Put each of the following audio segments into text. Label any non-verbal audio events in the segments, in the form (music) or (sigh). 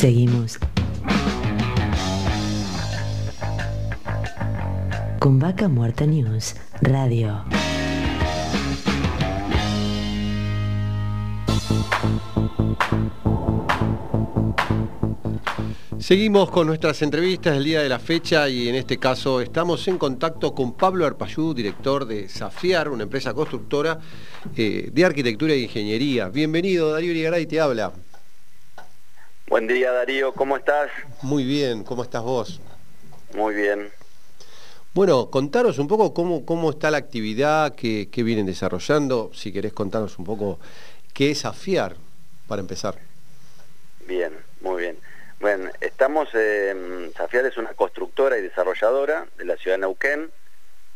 Seguimos. Con Vaca Muerta News Radio. Seguimos con nuestras entrevistas del día de la fecha y en este caso estamos en contacto con Pablo Arpayú, director de Safiar, una empresa constructora eh, de arquitectura e ingeniería. Bienvenido, Darío Irigaray te habla. Buen día Darío, ¿cómo estás? Muy bien, ¿cómo estás vos? Muy bien. Bueno, contaros un poco cómo, cómo está la actividad, qué, vienen desarrollando, si querés contarnos un poco qué es Safiar, para empezar. Bien, muy bien. Bueno, estamos, en Safiar es una constructora y desarrolladora de la ciudad de Neuquén.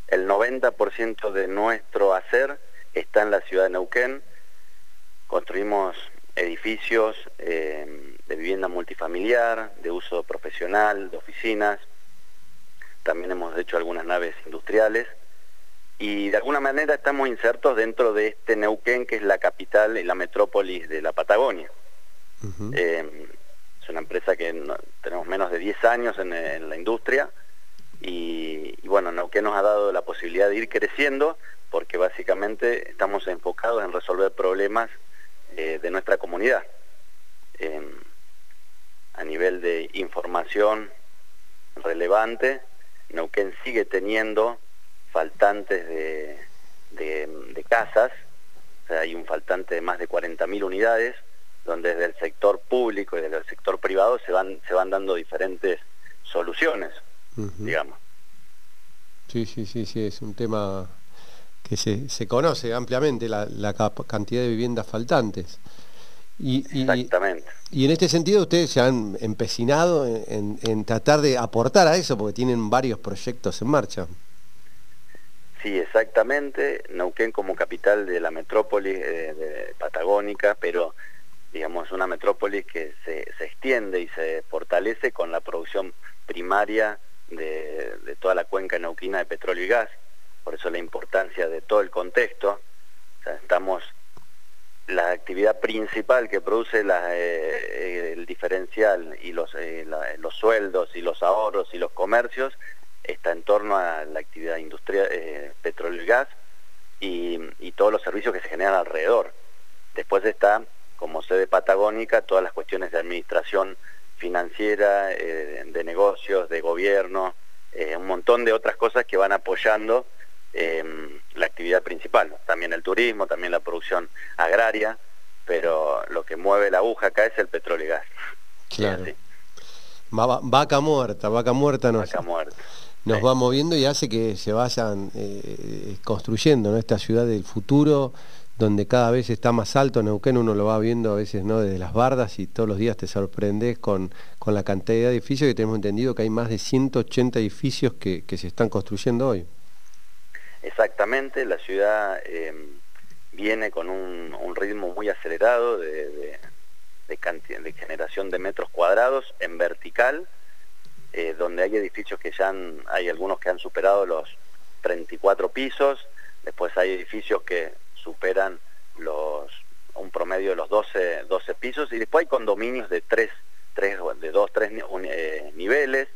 El 90% de nuestro hacer está en la ciudad de Neuquén. Construimos edificios eh, de vivienda multifamiliar, de uso profesional, de oficinas. También hemos hecho algunas naves industriales. Y de alguna manera estamos insertos dentro de este Neuquén, que es la capital y la metrópolis de la Patagonia. Es una empresa que tenemos menos de 10 años en, la industria y, bueno, no, que nos ha dado la posibilidad de ir creciendo porque básicamente estamos enfocados en resolver problemas eh, de nuestra comunidad. a nivel de información relevante, Neuquén sigue teniendo faltantes de, de casas, o sea, hay un faltante de más de 40.000 unidades, donde desde el sector público y desde el sector privado se van, se van dando diferentes soluciones, digamos. Sí, sí, sí, sí, es un tema que se, se conoce ampliamente, la, cantidad de viviendas faltantes. Y, Exactamente. Y, en este sentido ustedes se han empecinado en, tratar de aportar a eso, porque tienen varios proyectos en marcha. Sí, exactamente. Neuquén como capital de la metrópoli eh, de patagónica, pero digamos, una metrópolis que se, extiende y se fortalece con la producción primaria de, toda la cuenca neuquina de petróleo y gas, por eso la importancia de todo el contexto. estamos, la actividad principal que produce eh, el diferencial y los, eh, los sueldos y los ahorros y los comercios está en torno a la actividad industrial, eh, petróleo y gas y, y todos los servicios que se generan alrededor. Después está como sede patagónica todas las cuestiones de administración financiera, eh, de negocios, de gobierno, eh, un montón de otras cosas que van apoyando em, la actividad principal. También el turismo, también la producción agraria, pero lo que mueve la aguja acá es el petróleo y gas. Claro. vaca muerta, vaca muerta nos, vaca muerta. nos va moviendo y hace que se vayan eh, construyendo ¿no? esta ciudad del futuro donde cada vez está más alto, Neuquén uno lo va viendo a veces ¿no? desde las bardas y todos los días te sorprendes con, con la cantidad de edificios que tenemos entendido que hay más de 180 edificios que, se están construyendo hoy. Exactamente, la ciudad em, viene con un, ritmo muy acelerado de, generación de metros cuadrados en vertical, eh, donde hay edificios que ya han, hay algunos que han superado los 34 pisos, después hay edificios que superan los un promedio de los 12, 12 pisos y después hay condominios de tres, tres de dos, tres eh, niveles.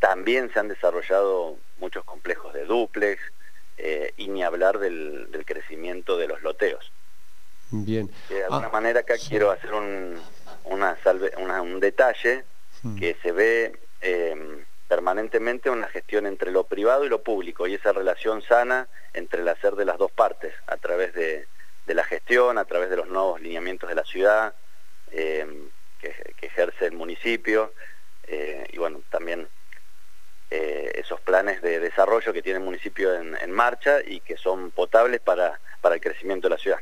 También se han desarrollado muchos complejos de duplex eh, y ni hablar del, crecimiento de los loteos. Bien. De alguna ah, manera acá quiero hacer un, una salve, un detalle hmm. que se ve em, permanentemente una gestión entre lo privado y lo público y esa relación sana entre el hacer de las dos partes a través de, la gestión, a través de los nuevos lineamientos de la ciudad eh, que, ejerce el municipio eh, y bueno, también eh, esos planes de desarrollo que tiene el municipio en, marcha y que son potables para, para el crecimiento de la ciudad.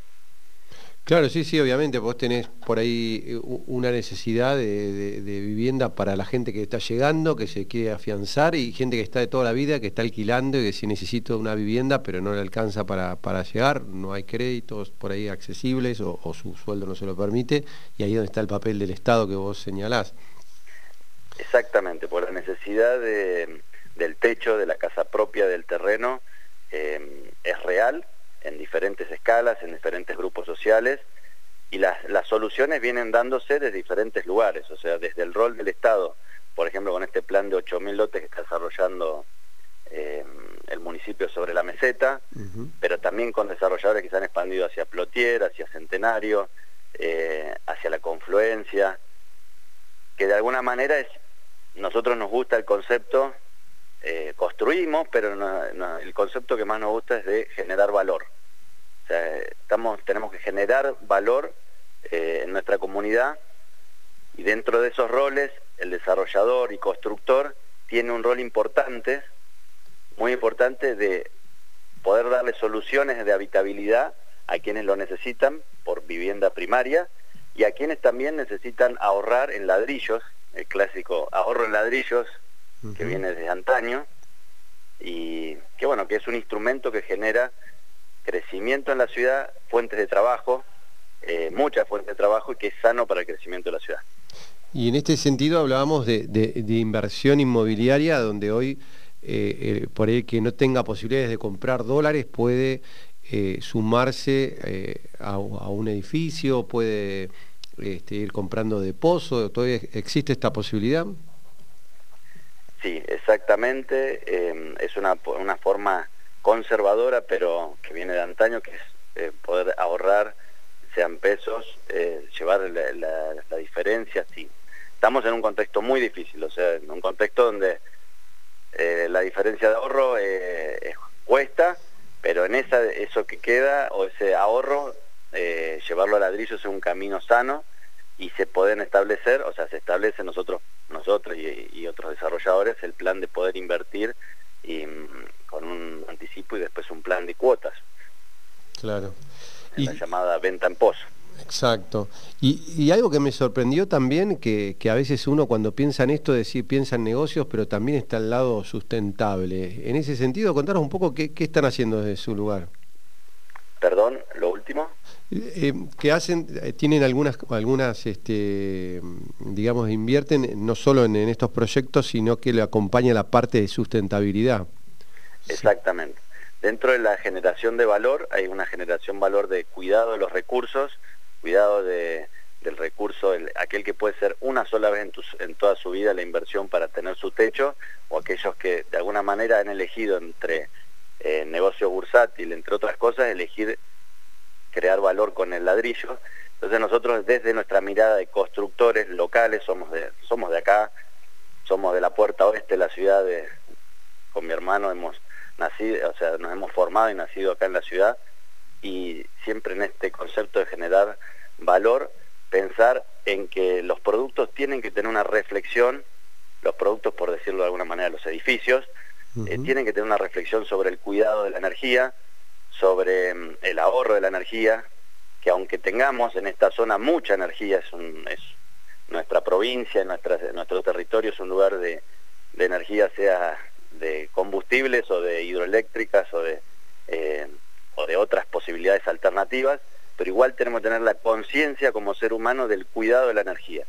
Claro, sí, sí, obviamente, vos tenés por ahí eh, una necesidad de, vivienda para la gente que está llegando, que se quiere afianzar, y gente que está de toda la vida, que está alquilando y que si necesita una vivienda, pero no le alcanza para, llegar, no hay créditos por ahí accesibles o, su sueldo no se lo permite, y ahí es donde está el papel del Estado que vos señalás. Exactamente, por la necesidad del techo, de la casa propia, del terreno, eh, es real en diferentes escalas, en diferentes grupos sociales, y las, las soluciones vienen dándose de diferentes lugares, o sea, desde el rol del Estado, por ejemplo, con este plan de 8.000 lotes que está desarrollando eh, el municipio sobre la meseta, pero también con desarrolladores que se han expandido hacia Plotier, hacia Centenario, eh, hacia la confluencia, que de alguna manera es, nosotros nos gusta el concepto, eh, construimos, pero el concepto que más nos gusta es de generar valor. Tenemos que generar valor en nuestra comunidad y dentro de esos roles el desarrollador y constructor tiene un rol importante muy importante de poder darle soluciones de habitabilidad a quienes lo necesitan por vivienda primaria y a quienes también necesitan ahorrar en ladrillos, el clásico ahorro en ladrillos que viene desde antaño y que bueno, que es un instrumento que genera crecimiento en la ciudad, fuentes de trabajo, eh, muchas fuentes de trabajo y que es sano para el crecimiento de la ciudad. Y en este sentido hablábamos de inversión inmobiliaria donde hoy eh, por el que no tenga posibilidades de comprar dólares puede eh, sumarse eh, a, un edificio, puede este, ir comprando de pozo, ¿todavía existe esta posibilidad? Sí, exactamente, em, es una, una forma conservadora, pero que viene de antaño, que es poder ahorrar, sean pesos, llevar la, la diferencia, sí. Estamos en un contexto muy difícil, o sea, en un contexto donde eh, la diferencia de ahorro eh, cuesta, pero en esa, eso que queda o ese ahorro, eh, llevarlo a ladrillos es un camino sano y se pueden establecer, o sea, se establece nosotros, nosotros y, otros desarrolladores el plan de poder invertir y, mm, con un anticipo y después un plan de cuotas. Claro. la llamada venta en pozo. Exacto. Y, algo que me sorprendió también, que, a veces uno cuando piensa en esto, decir, piensa en negocios, pero también está al lado sustentable. En ese sentido, contaros un poco qué, están haciendo desde su lugar. Perdón. Eh, que hacen, eh, tienen algunas, algunas este, digamos, invierten no solo en, estos proyectos, sino que le acompaña la parte de sustentabilidad. Exactamente. Dentro de la generación de valor hay una generación valor de cuidado de los recursos, cuidado de, del recurso, aquel que puede ser una sola vez en, toda su vida la inversión para tener su techo, o aquellos que de alguna manera han elegido entre eh, negocio bursátil, entre otras cosas, elegir crear valor con el ladrillo. Entonces nosotros desde nuestra mirada de constructores locales, somos de, somos de acá, somos de la puerta oeste de la ciudad, de, con mi hermano hemos nacido, o sea, nos hemos formado y nacido acá en la ciudad, y siempre en este concepto de generar valor pensar en que los productos tienen que tener una reflexión, los productos por decirlo de alguna manera, los edificios, eh, tienen que tener una reflexión sobre el cuidado de la energía, sobre mm, el ahorro de la energía, que aunque tengamos en esta zona mucha energía, es, es nuestra provincia, nuestra, nuestro territorio es un lugar de, de, energía, sea de combustibles o de hidroeléctricas o de, eh, o de otras posibilidades alternativas, pero igual tenemos que tener la conciencia como ser humano del cuidado de la energía.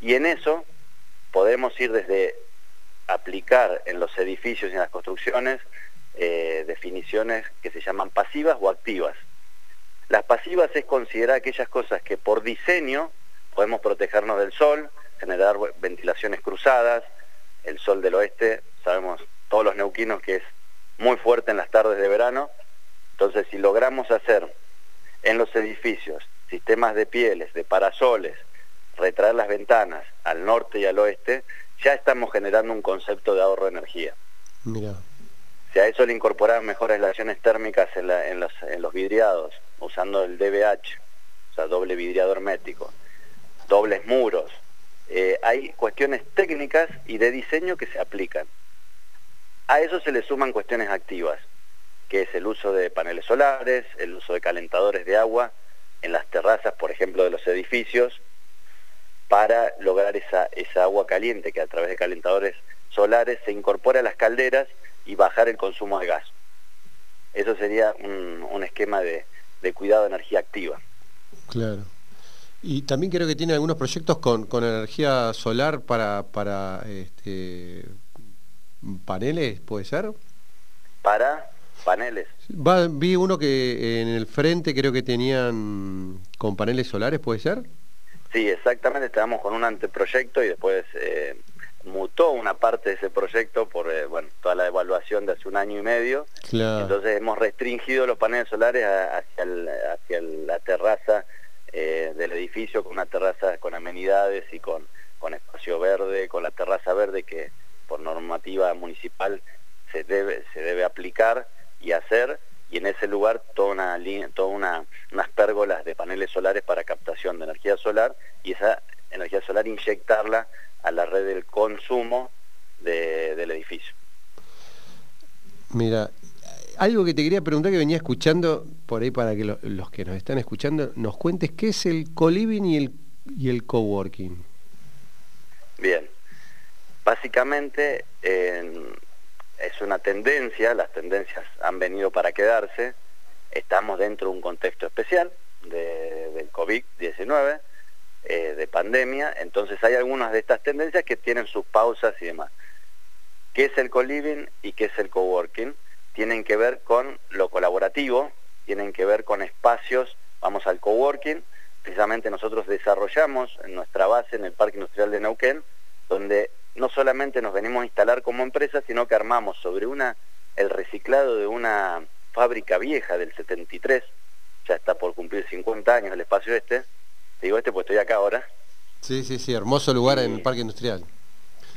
Y en eso podemos ir desde aplicar en los edificios y en las construcciones eh, definiciones que se llaman pasivas o activas. Las pasivas es considerar aquellas cosas que por diseño podemos protegernos del sol, generar ventilaciones cruzadas, el sol del oeste, sabemos todos los neuquinos que es muy fuerte en las tardes de verano, entonces si logramos hacer en los edificios, sistemas de pieles, de parasoles, retraer las ventanas al norte y al oeste, ya estamos generando un concepto de ahorro de energía. Mira. Si a eso le incorporamos mejores relaciones térmicas en, los, vidriados, usando el DBH, o sea, doble vidriado hermético, dobles muros, eh, hay cuestiones técnicas y de diseño que se aplican. A eso se le suman cuestiones activas que es el uso de paneles solares, el uso de calentadores de agua en las terrazas, por ejemplo, de los edificios, para lograr esa agua caliente que a través de calentadores solares se incorpora a las calderas y bajar el consumo de gas. Eso sería un, esquema de, cuidado de energía activa. Claro. Y también creo que tiene algunos proyectos con, con energía solar para, para este, paneles, ¿puede ser? Para paneles. vi uno que en el frente creo que tenían con paneles solares, ¿puede ser? Sí, exactamente, estábamos con un anteproyecto y después eh, mutó una parte de ese proyecto por eh, bueno, toda la evaluación de hace un año y medio. Entonces hemos restringido los paneles solares hacia, hacia la terraza eh, del edificio, con una terraza con amenidades y con, con espacio verde, con la terraza verde que por normativa municipal se debe, se debe aplicar y hacer y en ese lugar toda una toda una, unas pérgolas de paneles solares para captación de energía solar y esa energía solar inyectarla a la red del consumo del edificio. Mira, algo que te quería preguntar que venía escuchando por ahí para que los que nos están escuchando nos cuentes qué es el co-living y el, y el coworking. Bien, básicamente es una tendencia, las tendencias han venido para quedarse, estamos dentro de un contexto especial del COVID-19, eh, de pandemia, entonces hay algunas de estas tendencias que tienen sus pausas y demás. ¿Qué es el co-living y qué es el coworking? Tienen que ver con lo colaborativo, tienen que ver con espacios, vamos al coworking, precisamente nosotros desarrollamos en nuestra base en el Parque Industrial de Neuquén, donde no solamente nos venimos a instalar como empresa, sino que armamos sobre una el reciclado de una fábrica vieja del 73, ya está por cumplir 50 años el espacio este, digo este pues estoy acá ahora. Sí, sí, sí, hermoso lugar en el Parque Industrial.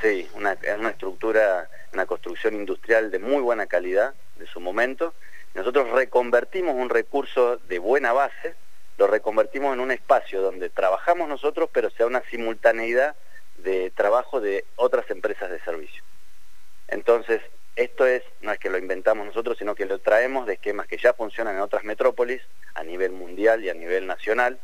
Sí, una, una estructura, una construcción industrial de muy buena calidad de su momento. Nosotros reconvertimos un recurso de buena base, lo reconvertimos en un espacio donde trabajamos nosotros, pero sea una simultaneidad de trabajo de otras empresas de servicio. Entonces, esto es, no es que lo inventamos nosotros, sino que lo traemos de esquemas que ya funcionan en otras metrópolis, a nivel mundial y a nivel nacional,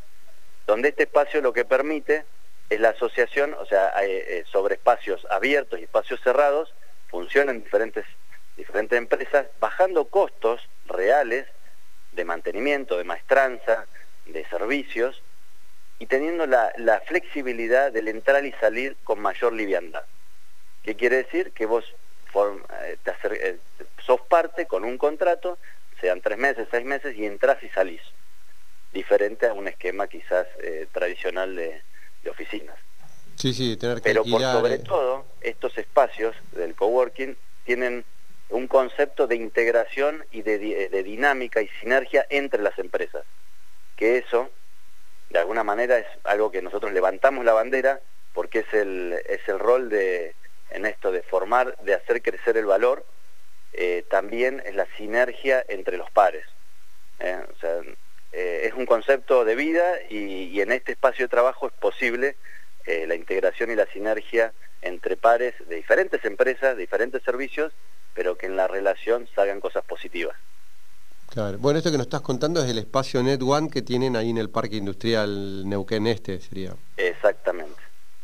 donde este espacio lo que permite es la asociación, o sea, eh, sobre espacios abiertos y espacios cerrados, funcionan diferentes, diferentes empresas, bajando costos reales de mantenimiento, de maestranza, de servicios, y teniendo la, flexibilidad del entrar y salir con mayor liviandad. ¿Qué quiere decir? Que vos eh, eh, sos parte con un contrato, sean tres meses, seis meses, y entras y salís. Diferente a un esquema quizás eh, tradicional de, oficinas. Sí, sí, tener que Pero por sobre todo, estos espacios del coworking tienen un concepto de integración y de dinámica y sinergia entre las empresas. Que eso de alguna manera es algo que nosotros levantamos la bandera porque es el, es el rol de, en esto de formar, de hacer crecer el valor, eh, también es la sinergia entre los pares. ¿eh? O sea, eh, es un concepto de vida y, en este espacio de trabajo es posible la integración y la sinergia entre pares de diferentes empresas, de diferentes servicios, pero que en la relación salgan cosas positivas. Claro. Bueno, esto que nos estás contando es el espacio Net One que tienen ahí en el Parque Industrial Neuquén Este, sería. Exactamente.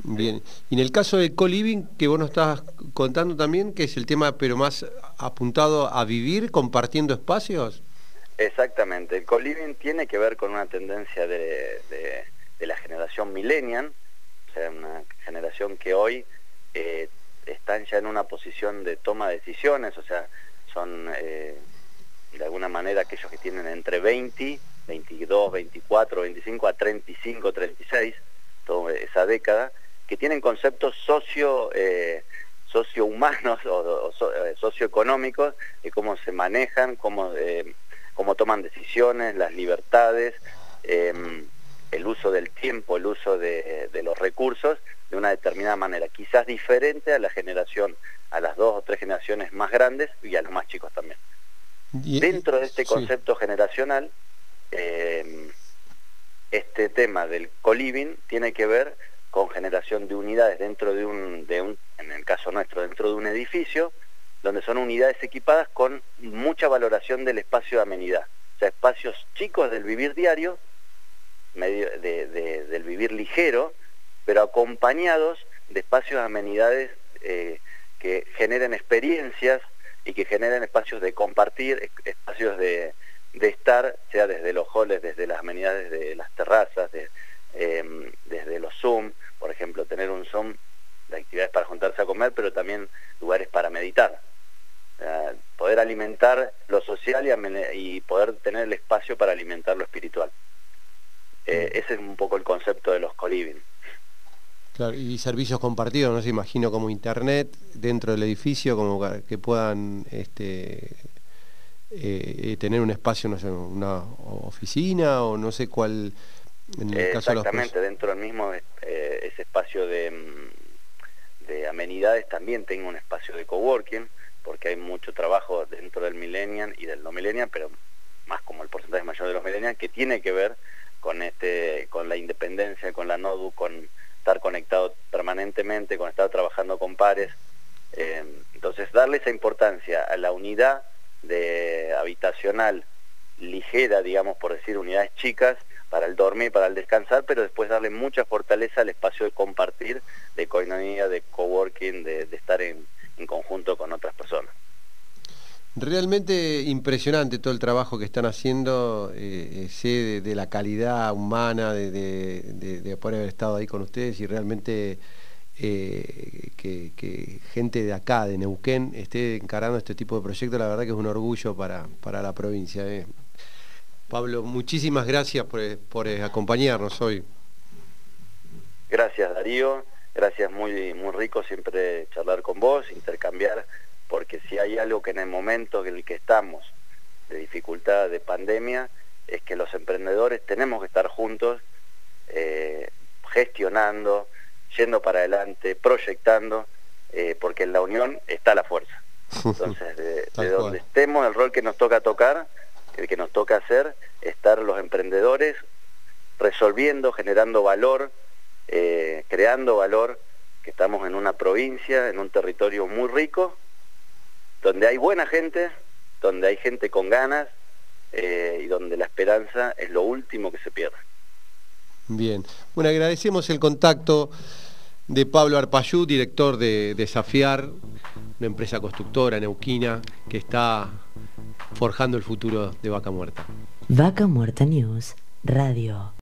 Bien. Y en el caso del co-living, que vos nos estás contando también, que es el tema pero más apuntado a vivir compartiendo espacios. Exactamente. El co-living tiene que ver con una tendencia de, la generación millennial, o sea, una generación que hoy eh, están ya en una posición de toma de decisiones, o sea, son... Eh, de alguna manera aquellos que tienen entre 20, 22, 24, 25 a 35, 36, toda esa década, que tienen conceptos socio, eh, sociohumanos (laughs) o, eh, socioeconómicos de cómo se manejan, cómo, cómo toman decisiones, las libertades, em, el uso del tiempo, el uso de, de los recursos de una determinada manera, quizás diferente a la generación, a las dos o tres generaciones más grandes y a los más chicos también. Dentro de este concepto generacional, eh, este tema del co-living tiene que ver con generación de unidades dentro de un, de un, en el caso nuestro, dentro de un edificio, donde son unidades equipadas con mucha valoración del espacio de amenidad. O sea, espacios chicos del vivir diario, medio del vivir ligero, pero acompañados de espacios de amenidades eh, que generen experiencias y que generen espacios de compartir, espacios de, estar, sea desde los halls, desde las amenidades de las terrazas, em, desde los Zoom, por ejemplo, tener un Zoom de actividades para juntarse a comer, pero también lugares para meditar. Poder poder alimentar lo social y, poder tener el espacio para alimentar lo espiritual. Eh, mm. ese es un poco el concepto de los coliving. Claro, y servicios compartidos, no se imagino como internet dentro del edificio, como que puedan este, eh, tener un espacio, no sé, una oficina o no sé cuál. En el Exactamente, dentro del mismo eh, ese espacio de, mm, de amenidades también tengo un espacio de coworking, porque hay mucho trabajo dentro del millennial y del no millennial, pero más como el porcentaje mayor de los millennials, que tiene que ver con este con la independencia, con la NODU, con estar conectado permanentemente, con estar trabajando con pares. Eh, entonces, darle esa importancia a la unidad de habitacional ligera, digamos, por decir, unidades chicas, para el dormir, para el descansar, pero después darle mucha fortaleza al espacio de compartir, de coinonía, de coworking, de, de estar en, en conjunto con otras personas. Realmente impresionante todo el trabajo que están haciendo, eh, eh sé de, la calidad humana, de, de, poder haber estado ahí con ustedes y realmente eh, que, gente de acá, de Neuquén, esté encarando este tipo de proyectos, la verdad que es un orgullo para, para la provincia. Eh. Pablo, muchísimas gracias por, por acompañarnos hoy. Gracias Darío, gracias muy, muy rico siempre charlar con vos, intercambiar porque si hay algo que en el momento en el que estamos de dificultad, de pandemia, es que los emprendedores tenemos que estar juntos, eh, gestionando, yendo para adelante, proyectando, eh, porque en la unión está la fuerza. Entonces, de, (laughs) donde estemos, el rol que nos toca tocar, el que nos toca hacer, estar los emprendedores resolviendo, generando valor, eh, creando valor, que estamos en una provincia, en un territorio muy rico, donde hay buena gente, donde hay gente con ganas eh, y donde la esperanza es lo último que se pierde. Bien, bueno, agradecemos el contacto de Pablo Arpayú, director de Desafiar, una empresa constructora neuquina que está forjando el futuro de Vaca Muerta. Vaca Muerta News, Radio.